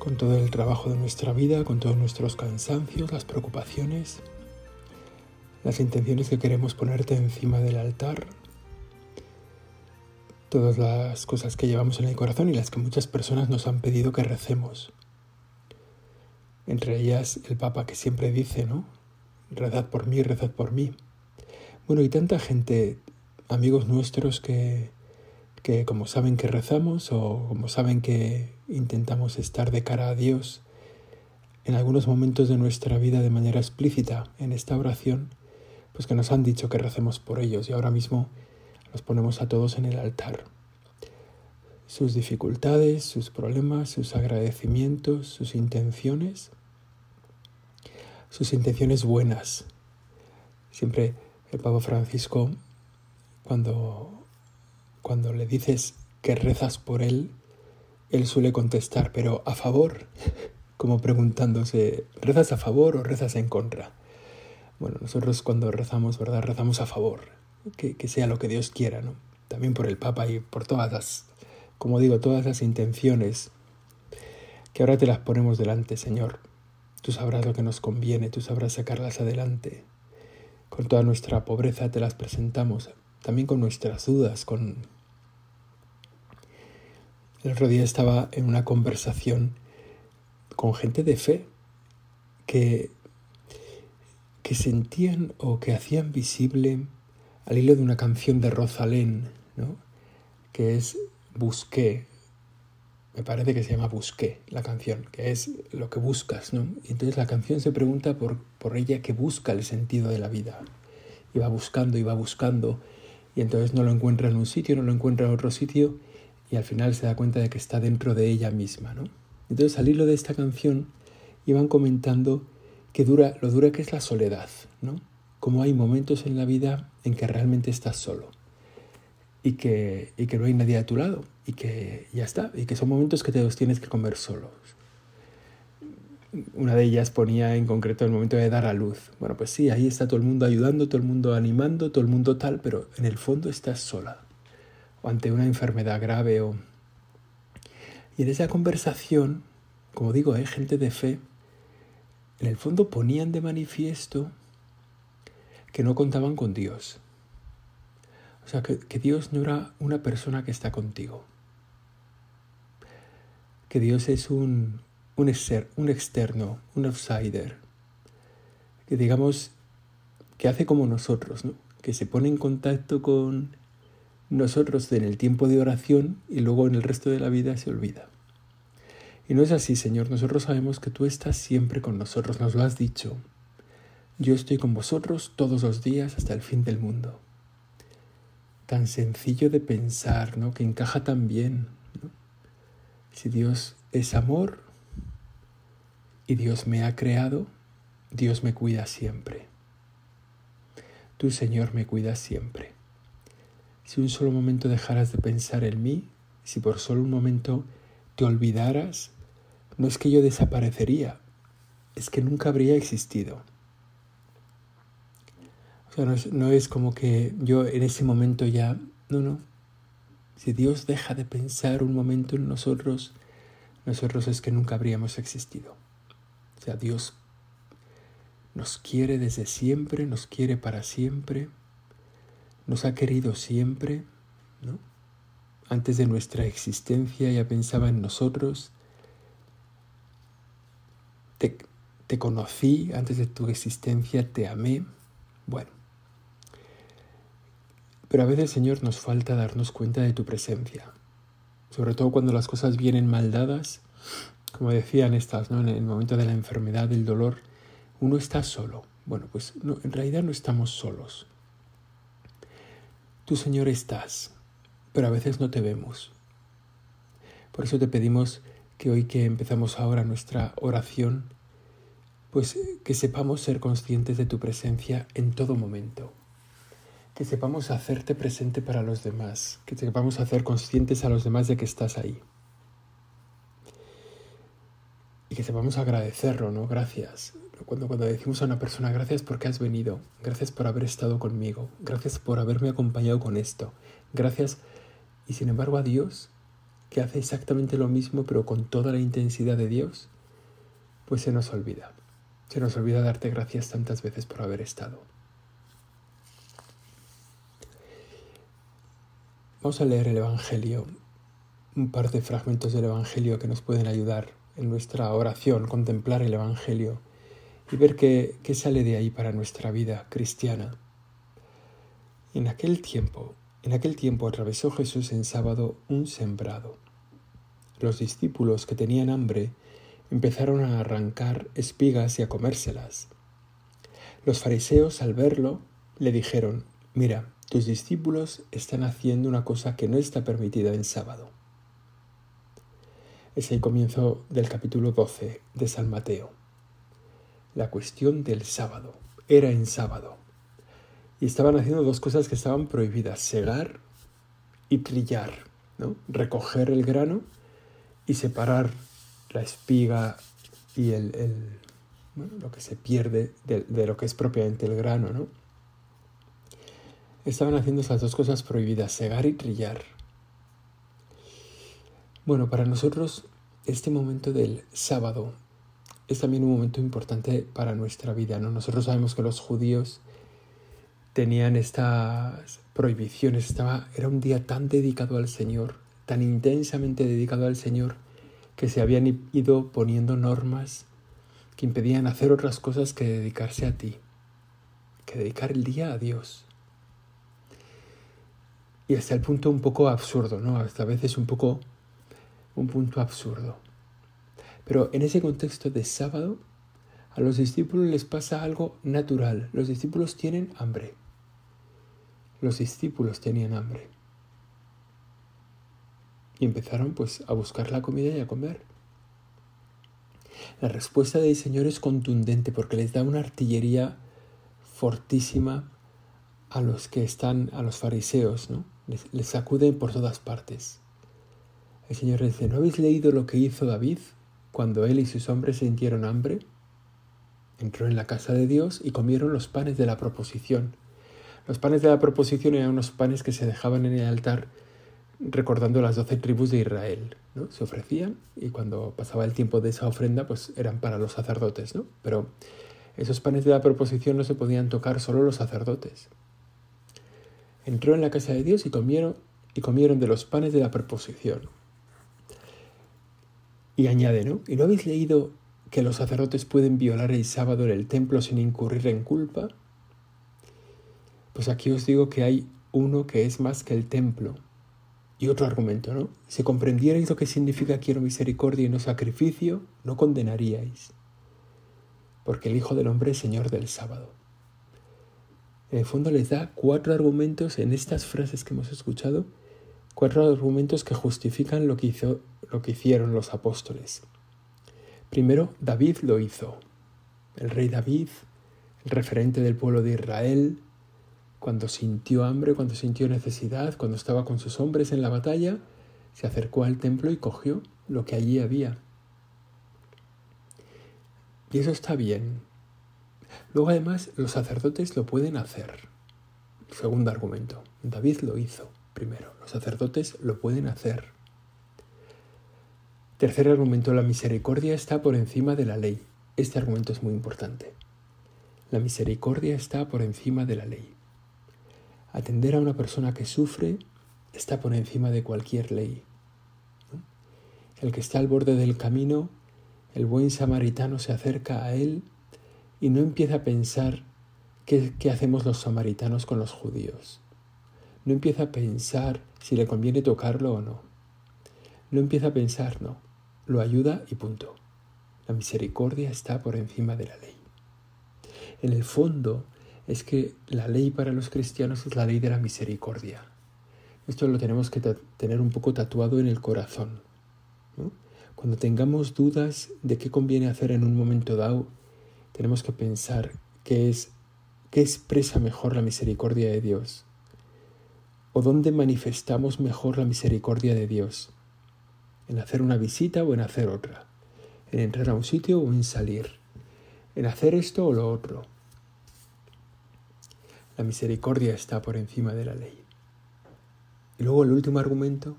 con todo el trabajo de nuestra vida, con todos nuestros cansancios, las preocupaciones, las intenciones que queremos ponerte encima del altar, todas las cosas que llevamos en el corazón y las que muchas personas nos han pedido que recemos. Entre ellas el Papa que siempre dice, ¿no? Rezad por mí, rezad por mí. Bueno, y tanta gente, amigos nuestros que que como saben que rezamos o como saben que intentamos estar de cara a Dios en algunos momentos de nuestra vida de manera explícita en esta oración, pues que nos han dicho que recemos por ellos y ahora mismo los ponemos a todos en el altar. Sus dificultades, sus problemas, sus agradecimientos, sus intenciones, sus intenciones buenas. Siempre el Papa Francisco, cuando cuando le dices que rezas por él, él suele contestar, pero a favor, como preguntándose, ¿rezas a favor o rezas en contra? Bueno, nosotros cuando rezamos, ¿verdad? Rezamos a favor, que, que sea lo que Dios quiera, ¿no? También por el Papa y por todas las, como digo, todas las intenciones que ahora te las ponemos delante, Señor. Tú sabrás lo que nos conviene, tú sabrás sacarlas adelante. Con toda nuestra pobreza te las presentamos también con nuestras dudas, con... El otro día estaba en una conversación con gente de fe que, que sentían o que hacían visible al hilo de una canción de Rosalén, ¿no? que es Busqué, me parece que se llama Busqué la canción, que es lo que buscas, ¿no? Entonces la canción se pregunta por, por ella que busca el sentido de la vida. Y va buscando y va buscando y entonces no lo encuentra en un sitio, no lo encuentra en otro sitio y al final se da cuenta de que está dentro de ella misma. ¿no? Entonces al hilo de esta canción iban comentando que dura, lo dura que es la soledad, ¿no? Como hay momentos en la vida en que realmente estás solo y que, y que no hay nadie a tu lado y que ya está, y que son momentos que te los tienes que comer solos. Una de ellas ponía en concreto el momento de dar a luz. Bueno, pues sí, ahí está todo el mundo ayudando, todo el mundo animando, todo el mundo tal, pero en el fondo estás sola o ante una enfermedad grave o... Y en esa conversación, como digo, hay gente de fe, en el fondo ponían de manifiesto que no contaban con Dios. O sea, que, que Dios no era una persona que está contigo. Que Dios es un, un, un externo, un outsider, que digamos que hace como nosotros, ¿no? que se pone en contacto con nosotros en el tiempo de oración y luego en el resto de la vida se olvida. Y no es así, Señor, nosotros sabemos que tú estás siempre con nosotros, nos lo has dicho. Yo estoy con vosotros todos los días hasta el fin del mundo. Tan sencillo de pensar, ¿no? Que encaja tan bien. Si Dios es amor, y Dios me ha creado, Dios me cuida siempre. Tú, Señor, me cuidas siempre. Si un solo momento dejaras de pensar en mí, si por solo un momento te olvidaras, no es que yo desaparecería, es que nunca habría existido. O sea, no es, no es como que yo en ese momento ya, no, no. Si Dios deja de pensar un momento en nosotros, nosotros es que nunca habríamos existido. O sea, Dios nos quiere desde siempre, nos quiere para siempre, nos ha querido siempre, ¿no? Antes de nuestra existencia ya pensaba en nosotros. Te, te conocí, antes de tu existencia te amé. Bueno. Pero a veces, Señor, nos falta darnos cuenta de tu presencia. Sobre todo cuando las cosas vienen mal dadas como decían estas, ¿no? en el momento de la enfermedad, del dolor, uno está solo. Bueno, pues en realidad no estamos solos. Tú, Señor, estás, pero a veces no te vemos. Por eso te pedimos que hoy que empezamos ahora nuestra oración, pues que sepamos ser conscientes de tu presencia en todo momento, que sepamos hacerte presente para los demás, que sepamos hacer conscientes a los demás de que estás ahí. Y que sepamos agradecerlo, ¿no? Gracias. Cuando, cuando decimos a una persona, gracias porque has venido, gracias por haber estado conmigo, gracias por haberme acompañado con esto, gracias. Y sin embargo a Dios que hace exactamente lo mismo pero con toda la intensidad de Dios, pues se nos olvida. Se nos olvida darte gracias tantas veces por haber estado. Vamos a leer el Evangelio, un par de fragmentos del Evangelio que nos pueden ayudar en nuestra oración, contemplar el Evangelio y ver qué, qué sale de ahí para nuestra vida cristiana. En aquel tiempo en aquel tiempo atravesó Jesús en sábado un sembrado. Los discípulos que tenían hambre empezaron a arrancar espigas y a comérselas. Los fariseos al verlo le dijeron, mira, tus discípulos están haciendo una cosa que no está permitida en sábado. Es el comienzo del capítulo 12 de San Mateo. La cuestión del sábado. Era en sábado y estaban haciendo dos cosas que estaban prohibidas, segar y trillar, ¿no? recoger el grano y separar la espiga y el, lo que se pierde de, de, lo que es propiamente el grano. ¿no? Estaban haciendo esas dos cosas prohibidas, segar y trillar. Bueno, para nosotros este momento del sábado es también un momento importante para nuestra vida. ¿no? Nosotros sabemos que los judíos tenían estas prohibiciones. Estaba, era un día tan dedicado al Señor, tan intensamente dedicado al Señor, que se habían ido poniendo normas que impedían hacer otras cosas que dedicarse a ti, que dedicar el día a Dios. Y hasta el punto un poco absurdo, ¿no? Hasta a veces un poco un punto absurdo. Pero en ese contexto de sábado, a los discípulos les pasa algo natural. Los discípulos tienen hambre. Los discípulos tenían hambre. Y empezaron pues a buscar la comida y a comer. La respuesta del Señor es contundente porque les da una artillería fortísima a los que están, a los fariseos, ¿no? Les, les sacuden por todas partes. El Señor dice, ¿no habéis leído lo que hizo David cuando él y sus hombres sintieron hambre? Entró en la casa de Dios y comieron los panes de la proposición. Los panes de la proposición eran unos panes que se dejaban en el altar recordando las doce tribus de Israel. ¿no? Se ofrecían y cuando pasaba el tiempo de esa ofrenda, pues eran para los sacerdotes. ¿no? Pero esos panes de la proposición no se podían tocar solo los sacerdotes. Entró en la casa de Dios y comieron, y comieron de los panes de la proposición. Y añade, ¿no? ¿Y no habéis leído que los sacerdotes pueden violar el sábado en el templo sin incurrir en culpa? Pues aquí os digo que hay uno que es más que el templo. Y otro argumento, ¿no? Si comprendierais lo que significa quiero misericordia y no sacrificio, no condenaríais. Porque el Hijo del Hombre es Señor del sábado. En el fondo les da cuatro argumentos en estas frases que hemos escuchado, cuatro argumentos que justifican lo que, hizo, lo que hicieron los apóstoles. Primero, David lo hizo. El rey David, el referente del pueblo de Israel, cuando sintió hambre, cuando sintió necesidad, cuando estaba con sus hombres en la batalla, se acercó al templo y cogió lo que allí había. Y eso está bien. Luego además los sacerdotes lo pueden hacer. Segundo argumento. David lo hizo primero. Los sacerdotes lo pueden hacer. Tercer argumento, la misericordia está por encima de la ley. Este argumento es muy importante. La misericordia está por encima de la ley. Atender a una persona que sufre está por encima de cualquier ley. El que está al borde del camino, el buen samaritano se acerca a él y no empieza a pensar qué, hacemos los samaritanos con los judíos. No empieza a pensar si le conviene tocarlo o no. No empieza a pensar, no lo ayuda y punto. La misericordia está por encima de la ley. En el fondo es que la ley para los cristianos es la ley de la misericordia. Esto lo tenemos que tener un poco tatuado en el corazón. Cuando tengamos dudas de qué conviene hacer en un momento dado, tenemos que pensar qué es qué expresa mejor la misericordia de Dios o dónde manifestamos mejor la misericordia de Dios, en hacer una visita o en hacer otra, en entrar a un sitio o en salir, en hacer esto o lo otro. La misericordia está por encima de la ley. Y luego el último argumento,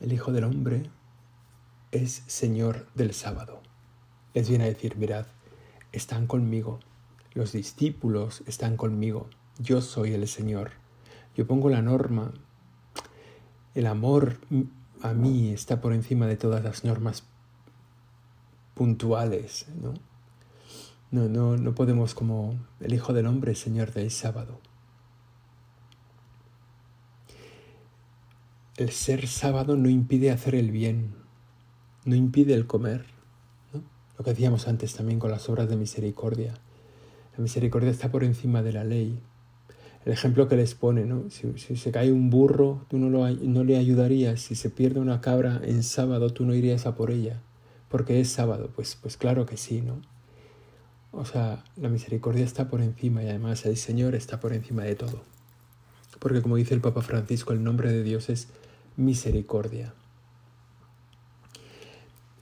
el Hijo del Hombre es Señor del sábado. Les viene a decir, mirad, están conmigo, los discípulos están conmigo, yo soy el Señor, yo pongo la norma, el amor a mí está por encima de todas las normas puntuales, ¿no? No, no, no podemos como el Hijo del Hombre, Señor del sábado. El ser sábado no impide hacer el bien, no impide el comer. Lo que decíamos antes también con las obras de misericordia. La misericordia está por encima de la ley. El ejemplo que les pone, ¿no? Si, se cae un burro, tú no, lo, no le ayudarías. Si se pierde una cabra en sábado, tú no irías a por ella. Porque es sábado. Pues, pues claro que sí, ¿no? O sea, la misericordia está por encima y además el Señor está por encima de todo. Porque como dice el Papa Francisco, el nombre de Dios es misericordia.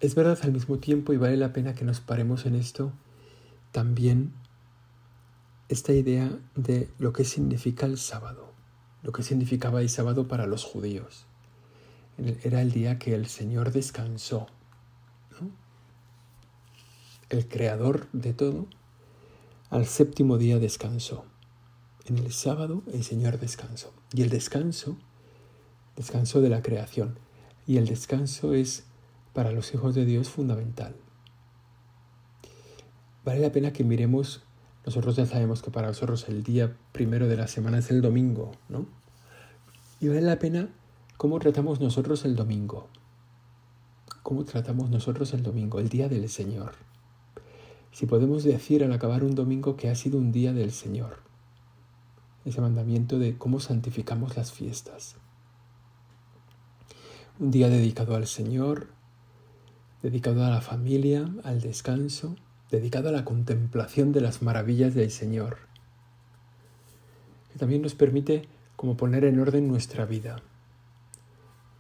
Es verdad al mismo tiempo, y vale la pena que nos paremos en esto, también esta idea de lo que significa el sábado, lo que significaba el sábado para los judíos. Era el día que el Señor descansó. El creador de todo, al séptimo día descansó. En el sábado el Señor descansó. Y el descanso, descanso de la creación. Y el descanso es para los hijos de Dios fundamental. Vale la pena que miremos, nosotros ya sabemos que para nosotros el día primero de la semana es el domingo, ¿no? Y vale la pena cómo tratamos nosotros el domingo. ¿Cómo tratamos nosotros el domingo, el día del Señor? Si podemos decir al acabar un domingo que ha sido un día del Señor. Ese mandamiento de cómo santificamos las fiestas. Un día dedicado al Señor, dedicado a la familia, al descanso, dedicado a la contemplación de las maravillas del Señor, que también nos permite como poner en orden nuestra vida.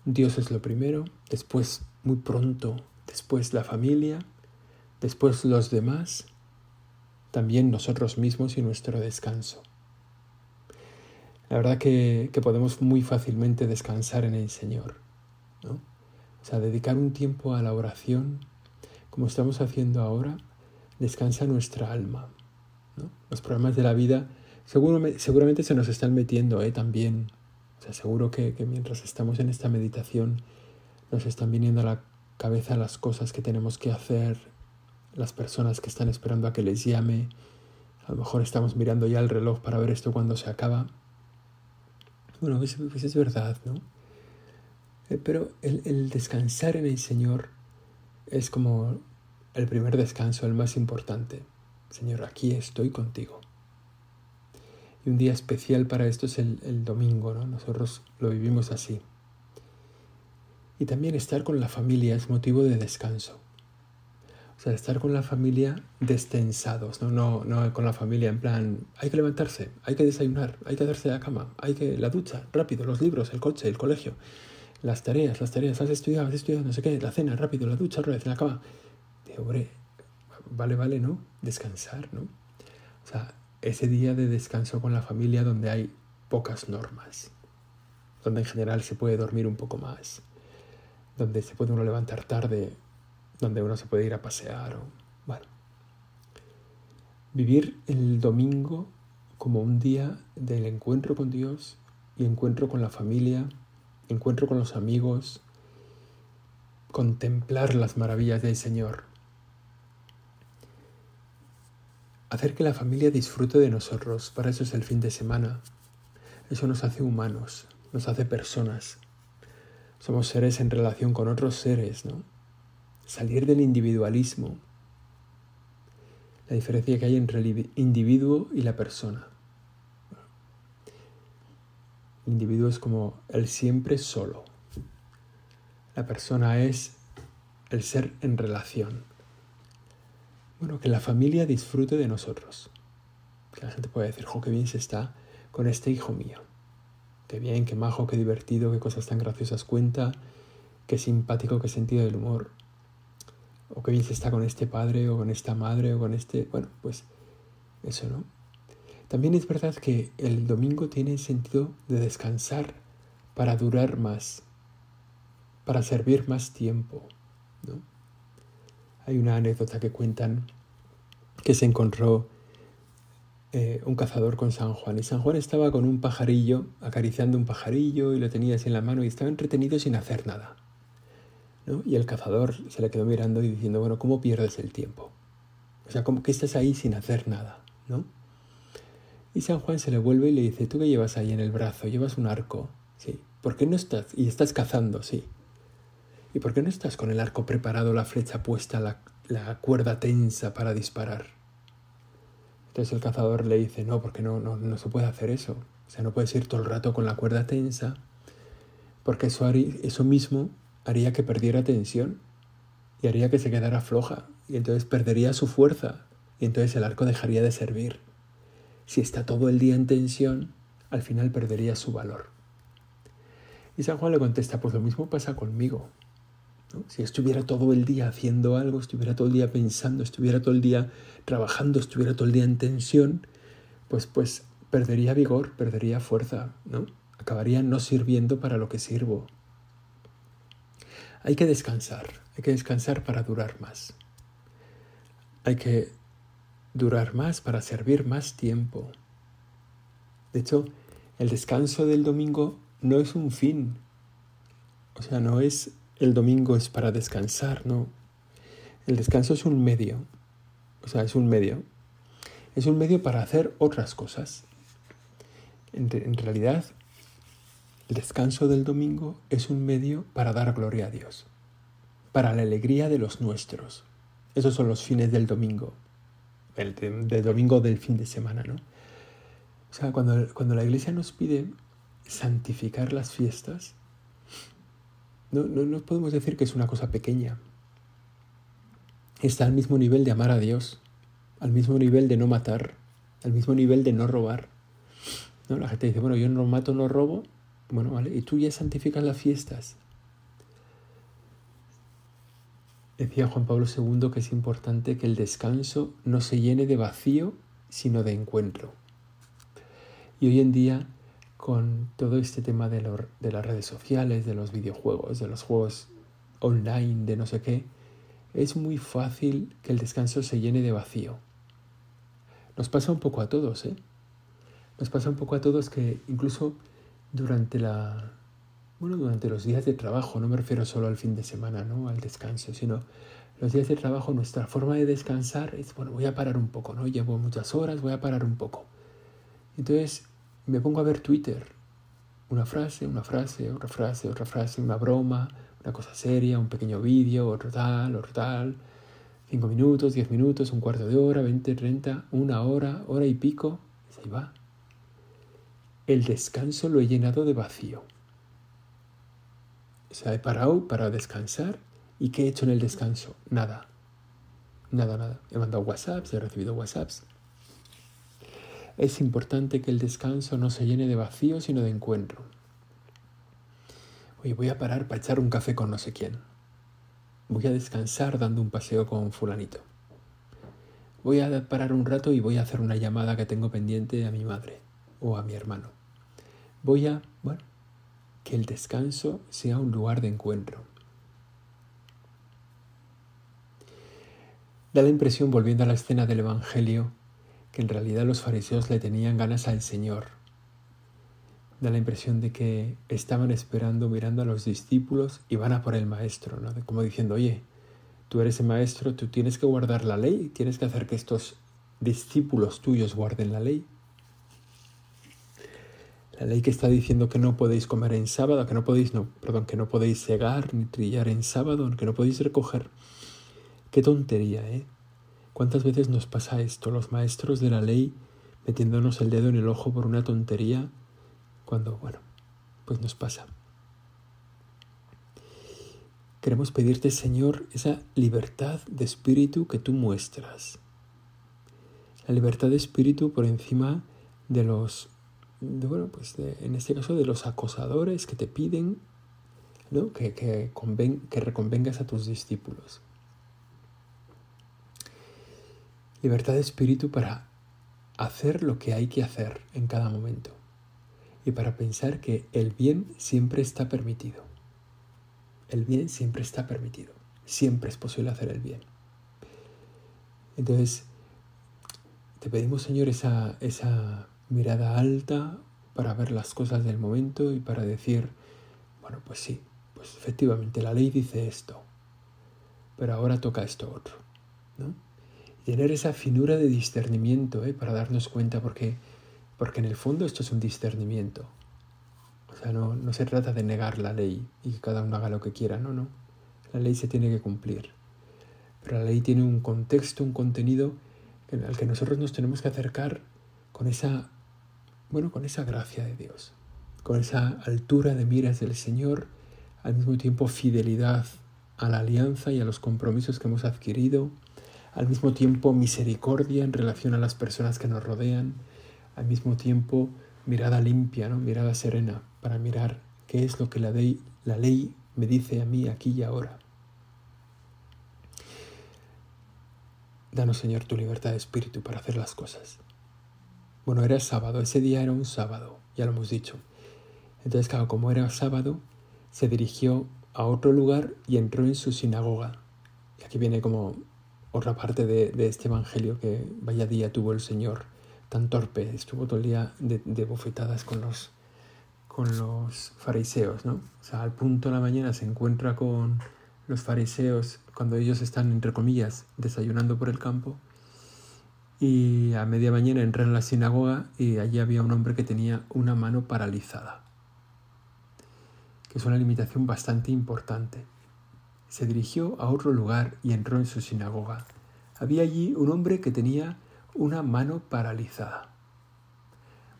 Dios es lo primero, después muy pronto, después la familia, después los demás, también nosotros mismos y nuestro descanso. La verdad que, podemos muy fácilmente descansar en el Señor. ¿no? O sea, dedicar un tiempo a la oración, como estamos haciendo ahora, descansa nuestra alma. Los problemas de la vida seguramente, se nos están metiendo ¿eh? también. O sea, seguro que, mientras estamos en esta meditación nos están viniendo a la cabeza las cosas que tenemos que hacer, las personas que están esperando a que les llame. A lo mejor estamos mirando ya el reloj para ver esto cuando se acaba. Bueno, pues, pues es verdad, ¿no? Eh, pero el, descansar en el Señor es como el primer descanso, el más importante. Señor, aquí estoy contigo. Y un día especial para esto es el, domingo, ¿no? Nosotros lo vivimos así. Y también estar con la familia es motivo de descanso. O sea, estar con la familia destensados, ¿no? No, no con la familia en plan, hay que levantarse, hay que desayunar, hay que hacerse la cama, hay que la ducha, rápido, los libros, el coche, el colegio las tareas, las tareas, has estudiado, has estudiado, no sé qué, la cena, rápido, la ducha, otra la cama. Hombre, vale, vale, ¿no? Descansar, ¿no? O sea, ese día de descanso con la familia donde hay pocas normas, donde en general se puede dormir un poco más, donde se puede uno levantar tarde, donde uno se puede ir a pasear, o. Vivir el domingo como un día del encuentro con Dios y encuentro con la familia, encuentro con los amigos, contemplar las maravillas del Señor. Hacer que la familia disfrute de nosotros, para eso es el fin de semana. Eso nos hace humanos, nos hace personas. Somos seres en relación con otros seres, ¿no? Salir del individualismo. La diferencia que hay entre el individuo y la persona. El individuo es como el siempre solo. La persona es el ser en relación. Bueno, que la familia disfrute de nosotros. Que la gente pueda decir, jo, qué bien se está con este hijo mío. Qué bien, qué majo, qué divertido, qué cosas tan graciosas cuenta, qué simpático, qué sentido del humor. O qué bien se está con este padre o con esta madre o con este... Bueno, pues eso, ¿no? También es verdad que el domingo tiene sentido de descansar para durar más, para servir más tiempo. ¿no? Hay una anécdota que cuentan que se encontró eh, un cazador con San Juan y San Juan estaba con un pajarillo, acariciando un pajarillo y lo tenía así en la mano y estaba entretenido sin hacer nada. ¿no? Y el cazador se le quedó mirando y diciendo, bueno, ¿cómo pierdes el tiempo? O sea, ¿cómo que estás ahí sin hacer nada? ¿no? Y San Juan se le vuelve y le dice, ¿tú qué llevas ahí en el brazo? ¿Llevas un arco? Sí. ¿Por qué no estás? Y estás cazando, sí. ¿Y por qué no estás con el arco preparado, la flecha puesta, la, la cuerda tensa para disparar? Entonces el cazador le dice, no, porque no, no, no se puede hacer eso. O sea, no puedes ir todo el rato con la cuerda tensa, porque eso, eso mismo haría que perdiera tensión y haría que se quedara floja y entonces perdería su fuerza y entonces el arco dejaría de servir. Si está todo el día en tensión, al final perdería su valor. Y San Juan le contesta, pues lo mismo pasa conmigo. Si estuviera todo el día haciendo algo, estuviera todo el día pensando, estuviera todo el día trabajando, estuviera todo el día en tensión, pues, pues perdería vigor, perdería fuerza, ¿no? Acabaría no sirviendo para lo que sirvo. Hay que descansar, hay que descansar para durar más. Hay que durar más para servir más tiempo. De hecho, el descanso del domingo no es un fin. O sea, no es el domingo es para descansar, no. El descanso es un medio. O sea, es un medio. Es un medio para hacer otras cosas. En, realidad, el descanso del domingo es un medio para dar gloria a Dios, para la alegría de los nuestros. Esos son los fines del domingo, el del domingo del fin de semana, ¿no? O sea, cuando, cuando la iglesia nos pide santificar las fiestas, no, no, no podemos decir que es una cosa pequeña. Está al mismo nivel de amar a Dios, al mismo nivel de no matar, al mismo nivel de no robar. ¿No? La gente dice, bueno, yo no mato, no robo, bueno, vale, y tú ya santificas las fiestas. Decía Juan Pablo II que es importante que el descanso no se llene de vacío, sino de encuentro. Y hoy en día, con todo este tema de, de las redes sociales, de los videojuegos, de los juegos online, de no sé qué, es muy fácil que el descanso se llene de vacío. Nos pasa un poco a todos, ¿eh? Nos pasa un poco a todos que incluso durante la bueno, durante los días de trabajo, no me refiero solo al fin de semana, ¿no? Al descanso, sino los días de trabajo, nuestra forma de descansar es, bueno, voy a parar un poco, ¿no? Llevo muchas horas, voy a parar un poco. Entonces me pongo a ver Twitter, una frase, una frase, otra frase, otra frase, una broma, una cosa seria, un pequeño vídeo, otro tal, otro tal, cinco minutos, diez minutos, un cuarto de hora, veinte, treinta, una hora, hora y pico, y ahí va el descanso lo he llenado de vacío. O sea, he parado para descansar y ¿qué he hecho en el descanso? Nada. Nada, nada. He mandado WhatsApps, he recibido WhatsApps. Es importante que el descanso no se llene de vacío, sino de encuentro. Oye, voy a parar para echar un café con no sé quién. Voy a descansar dando un paseo con fulanito. Voy a parar un rato y voy a hacer una llamada que tengo pendiente a mi madre o a mi hermano. Voy a, bueno, que el descanso sea un lugar de encuentro. Da la impresión, volviendo a la escena del Evangelio, que en realidad los fariseos le tenían ganas al Señor. Da la impresión de que estaban esperando, mirando a los discípulos y van a por el maestro, ¿no? Como diciendo, oye, tú eres el maestro, tú tienes que guardar la ley, tienes que hacer que estos discípulos tuyos guarden la ley. La ley que está diciendo que no podéis comer en sábado, que no podéis, no, perdón, que no podéis cegar ni trillar en sábado, que no podéis recoger. Qué tontería, ¿eh? ¿Cuántas veces nos pasa esto, los maestros de la ley metiéndonos el dedo en el ojo por una tontería, cuando, bueno, pues nos pasa. queremos pedirte, Señor, esa libertad de espíritu que tú muestras. La libertad de espíritu por encima de los, bueno, pues en este caso de los acosadores que te piden ¿no? que, que reconvengas a tus discípulos. Libertad de espíritu para hacer lo que hay que hacer en cada momento y para pensar que el bien siempre está permitido. El bien siempre está permitido. Siempre es posible hacer el bien. Entonces, te pedimos, Señor, esa, esa mirada alta para ver las cosas del momento y para decir, bueno, pues sí, pues efectivamente la ley dice esto, pero ahora toca esto otro. ¿no? Tener esa finura de discernimiento ¿eh? para darnos cuenta, porque, porque en el fondo esto es un discernimiento. O sea, no, no se trata de negar la ley y que cada uno haga lo que quiera, no, no. La ley se tiene que cumplir. Pero la ley tiene un contexto, un contenido al que nosotros nos tenemos que acercar con esa, bueno, con esa gracia de Dios, con esa altura de miras del Señor, al mismo tiempo fidelidad a la alianza y a los compromisos que hemos adquirido, al mismo tiempo misericordia en relación a las personas que nos rodean, al mismo tiempo mirada limpia, ¿no? mirada serena, para mirar qué es lo que la ley, la ley me dice a mí aquí y ahora. Danos, Señor, tu libertad de espíritu para hacer las cosas. Bueno, era sábado, ese día era un sábado, ya lo hemos dicho. Entonces, claro, como era sábado, se dirigió a otro lugar y entró en su sinagoga. Y aquí viene como otra parte de, este Evangelio que vaya día tuvo el Señor tan torpe, estuvo todo el día de, bofetadas con los, con los fariseos, ¿no? O sea, al punto de la mañana se encuentra con los fariseos cuando ellos están, entre comillas, desayunando por el campo y a media mañana entra en la sinagoga y allí había un hombre que tenía una mano paralizada, que es una limitación bastante importante se dirigió a otro lugar y entró en su sinagoga. Había allí un hombre que tenía una mano paralizada.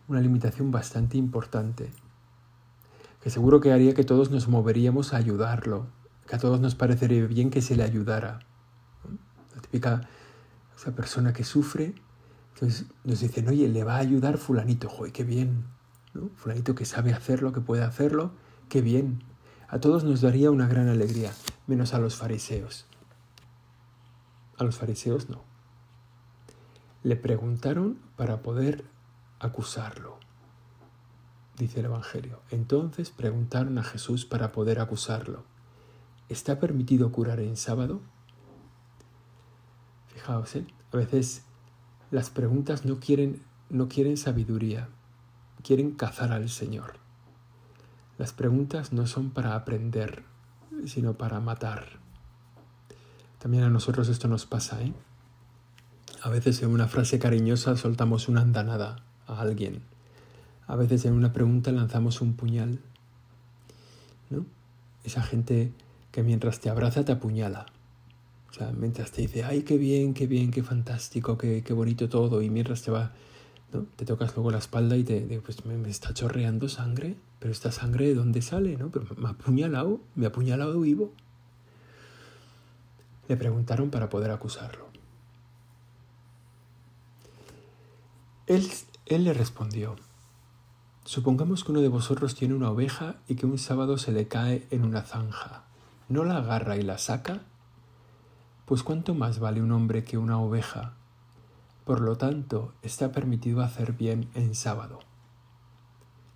Una limitación bastante importante, que seguro que haría que todos nos moveríamos a ayudarlo, que a todos nos parecería bien que se le ayudara. La típica esa persona que sufre, entonces nos dicen, oye, le va a ayudar fulanito, joder, qué bien, Fulanito que sabe hacerlo, que puede hacerlo, qué bien. A todos nos daría una gran alegría menos a los fariseos. A los fariseos no. Le preguntaron para poder acusarlo, dice el Evangelio. Entonces preguntaron a Jesús para poder acusarlo. ¿Está permitido curar en sábado? Fijaos, ¿eh? a veces las preguntas no quieren, no quieren sabiduría, quieren cazar al Señor. Las preguntas no son para aprender, sino para matar. También a nosotros esto nos pasa, ¿eh? A veces en una frase cariñosa soltamos una andanada a alguien. A veces en una pregunta lanzamos un puñal. ¿No? Esa gente que mientras te abraza te apuñala. O sea, mientras te dice, ay, qué bien, qué bien, qué fantástico, qué, qué bonito todo, y mientras te va, te tocas luego la espalda y te digo, pues me está chorreando sangre, pero esta sangre de dónde sale, ¿no? Pero me ha apuñalado, me ha apuñalado vivo. Le preguntaron para poder acusarlo. Él, él le respondió, supongamos que uno de vosotros tiene una oveja y que un sábado se le cae en una zanja. ¿No la agarra y la saca? Pues cuánto más vale un hombre que una oveja. Por lo tanto, está permitido hacer bien en sábado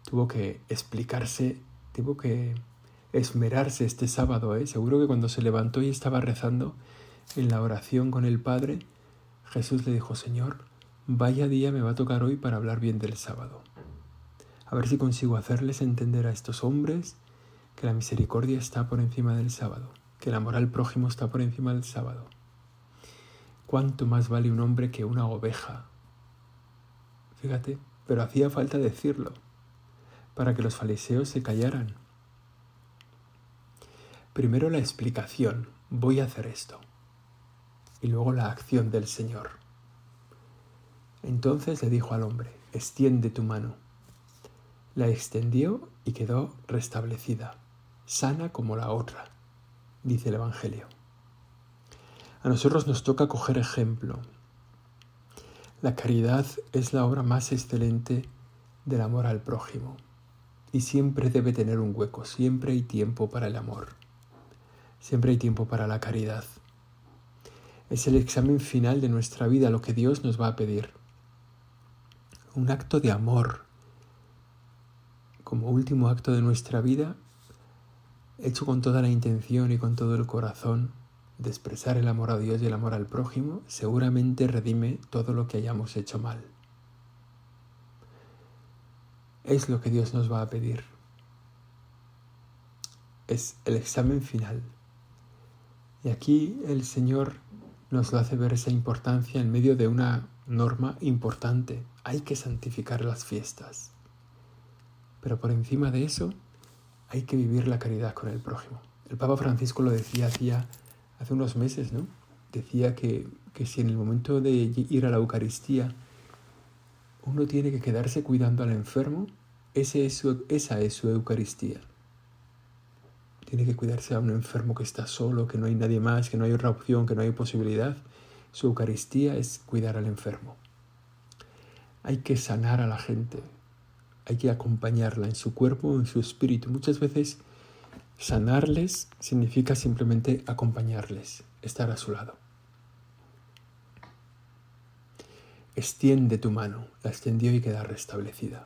tuvo que explicarse, tuvo que esmerarse este sábado. ¿eh? Seguro que cuando se levantó y estaba rezando en la oración con el Padre, Jesús le dijo, Señor, vaya día me va a tocar hoy para hablar bien del sábado. A ver si consigo hacerles entender a estos hombres que la misericordia está por encima del sábado, que el amor al prójimo está por encima del sábado. ¿Cuánto más vale un hombre que una oveja? Fíjate, pero hacía falta decirlo para que los fariseos se callaran. Primero la explicación, voy a hacer esto, y luego la acción del Señor. Entonces le dijo al hombre, extiende tu mano. La extendió y quedó restablecida, sana como la otra. dice el Evangelio. A nosotros nos toca coger ejemplo. La caridad es la obra más excelente del amor al prójimo y siempre debe tener un hueco, siempre hay tiempo para el amor, siempre hay tiempo para la caridad. Es el examen final de nuestra vida, lo que Dios nos va a pedir. Un acto de amor como último acto de nuestra vida, hecho con toda la intención y con todo el corazón de expresar el amor a Dios y el amor al prójimo, seguramente redime todo lo que hayamos hecho mal. Es lo que Dios nos va a pedir. Es el examen final. Y aquí el Señor nos lo hace ver esa importancia en medio de una norma importante. Hay que santificar las fiestas. Pero por encima de eso, hay que vivir la caridad con el prójimo. El Papa Francisco lo decía hacía, hace unos meses, ¿no? Decía que, que si en el momento de ir a la Eucaristía uno tiene que quedarse cuidando al enfermo, ese es esa es su Eucaristía. Tiene que cuidarse a un enfermo que está solo, que no hay nadie más, que no hay otra opción, que no hay posibilidad. Su Eucaristía es cuidar al enfermo. Hay que sanar a la gente, hay que acompañarla en su cuerpo, en su espíritu. Muchas veces sanarles significa simplemente acompañarles, estar a su lado. Extiende tu mano, la extendió y queda restablecida.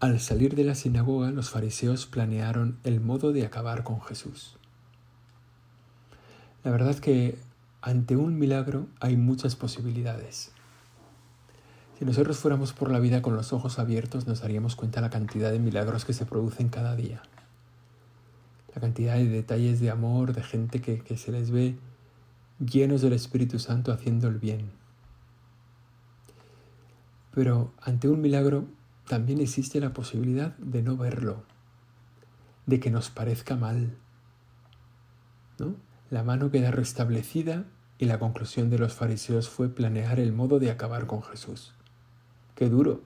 Al salir de la sinagoga, los fariseos planearon el modo de acabar con Jesús. La verdad que ante un milagro hay muchas posibilidades. Si nosotros fuéramos por la vida con los ojos abiertos, nos daríamos cuenta de la cantidad de milagros que se producen cada día. La cantidad de detalles de amor, de gente que, que se les ve llenos del Espíritu Santo haciendo el bien. Pero ante un milagro también existe la posibilidad de no verlo, de que nos parezca mal. ¿no? La mano queda restablecida y la conclusión de los fariseos fue planear el modo de acabar con Jesús. Qué duro,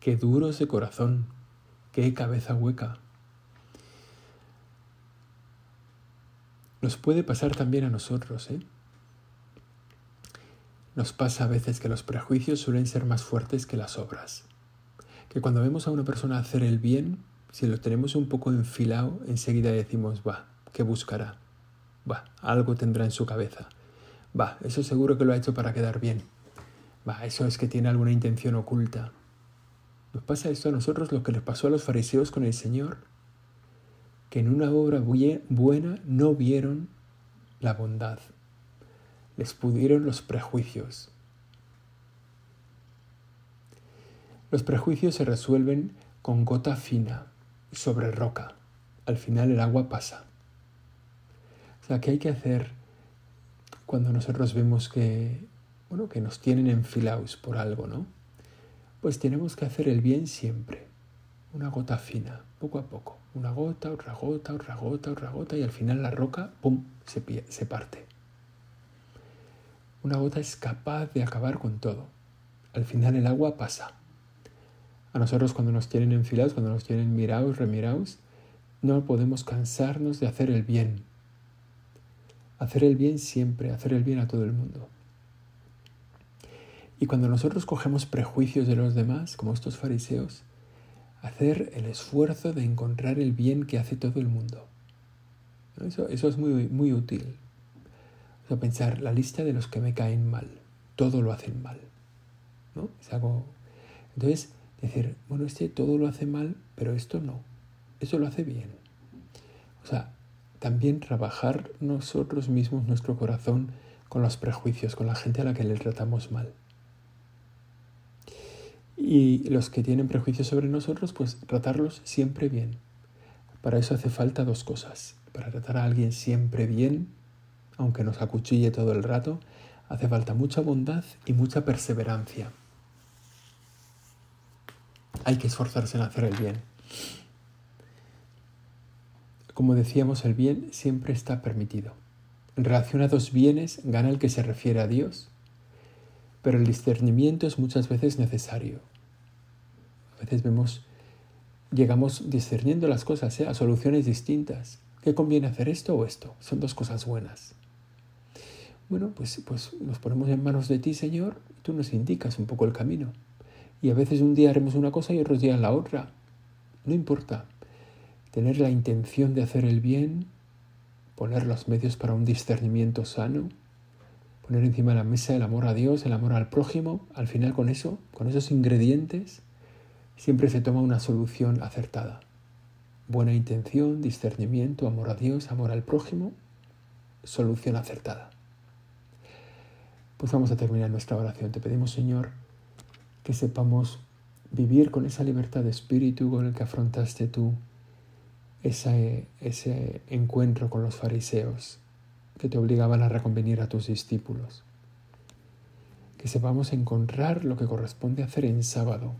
qué duro ese corazón, qué cabeza hueca. Nos puede pasar también a nosotros, ¿eh? Nos pasa a veces que los prejuicios suelen ser más fuertes que las obras. Que cuando vemos a una persona hacer el bien, si lo tenemos un poco enfilado, enseguida decimos, va, ¿qué buscará? Va, algo tendrá en su cabeza. Va, eso seguro que lo ha hecho para quedar bien eso es que tiene alguna intención oculta. Nos pasa esto a nosotros lo que les pasó a los fariseos con el Señor, que en una obra buena no vieron la bondad, les pudieron los prejuicios. Los prejuicios se resuelven con gota fina sobre roca. Al final el agua pasa. O sea, ¿qué hay que hacer cuando nosotros vemos que bueno, que nos tienen enfilados por algo, ¿no? Pues tenemos que hacer el bien siempre, una gota fina, poco a poco, una gota, otra gota, otra gota, otra gota, y al final la roca, ¡pum!, se, se parte. Una gota es capaz de acabar con todo. Al final el agua pasa. A nosotros cuando nos tienen enfilados, cuando nos tienen mirados, remirados, no podemos cansarnos de hacer el bien. Hacer el bien siempre, hacer el bien a todo el mundo. Y cuando nosotros cogemos prejuicios de los demás, como estos fariseos, hacer el esfuerzo de encontrar el bien que hace todo el mundo. Eso, eso es muy, muy útil. O sea, pensar la lista de los que me caen mal, todo lo hacen mal. ¿no? Es algo... Entonces, decir, bueno, este todo lo hace mal, pero esto no, eso lo hace bien. O sea, también trabajar nosotros mismos nuestro corazón con los prejuicios, con la gente a la que le tratamos mal. Y los que tienen prejuicios sobre nosotros, pues tratarlos siempre bien. Para eso hace falta dos cosas. Para tratar a alguien siempre bien, aunque nos acuchille todo el rato, hace falta mucha bondad y mucha perseverancia. Hay que esforzarse en hacer el bien. Como decíamos, el bien siempre está permitido. En relación a dos bienes, gana el que se refiere a Dios pero el discernimiento es muchas veces necesario. A veces vemos, llegamos discerniendo las cosas ¿eh? a soluciones distintas. ¿Qué conviene hacer esto o esto? Son dos cosas buenas. Bueno, pues, pues nos ponemos en manos de ti, Señor, y tú nos indicas un poco el camino. Y a veces un día haremos una cosa y otros días la otra. No importa. Tener la intención de hacer el bien, poner los medios para un discernimiento sano, poner encima de la mesa el amor a Dios, el amor al prójimo, al final con eso, con esos ingredientes, siempre se toma una solución acertada. Buena intención, discernimiento, amor a Dios, amor al prójimo, solución acertada. Pues vamos a terminar nuestra oración. Te pedimos, Señor, que sepamos vivir con esa libertad de espíritu con el que afrontaste tú ese, ese encuentro con los fariseos que te obligaban a reconvenir a tus discípulos. Que sepamos encontrar lo que corresponde hacer en sábado,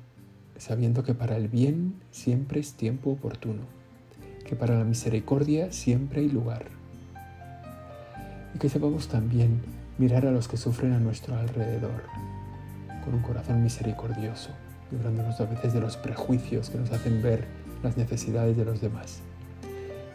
sabiendo que para el bien siempre es tiempo oportuno, que para la misericordia siempre hay lugar. Y que sepamos también mirar a los que sufren a nuestro alrededor con un corazón misericordioso, librándonos a veces de los prejuicios que nos hacen ver las necesidades de los demás.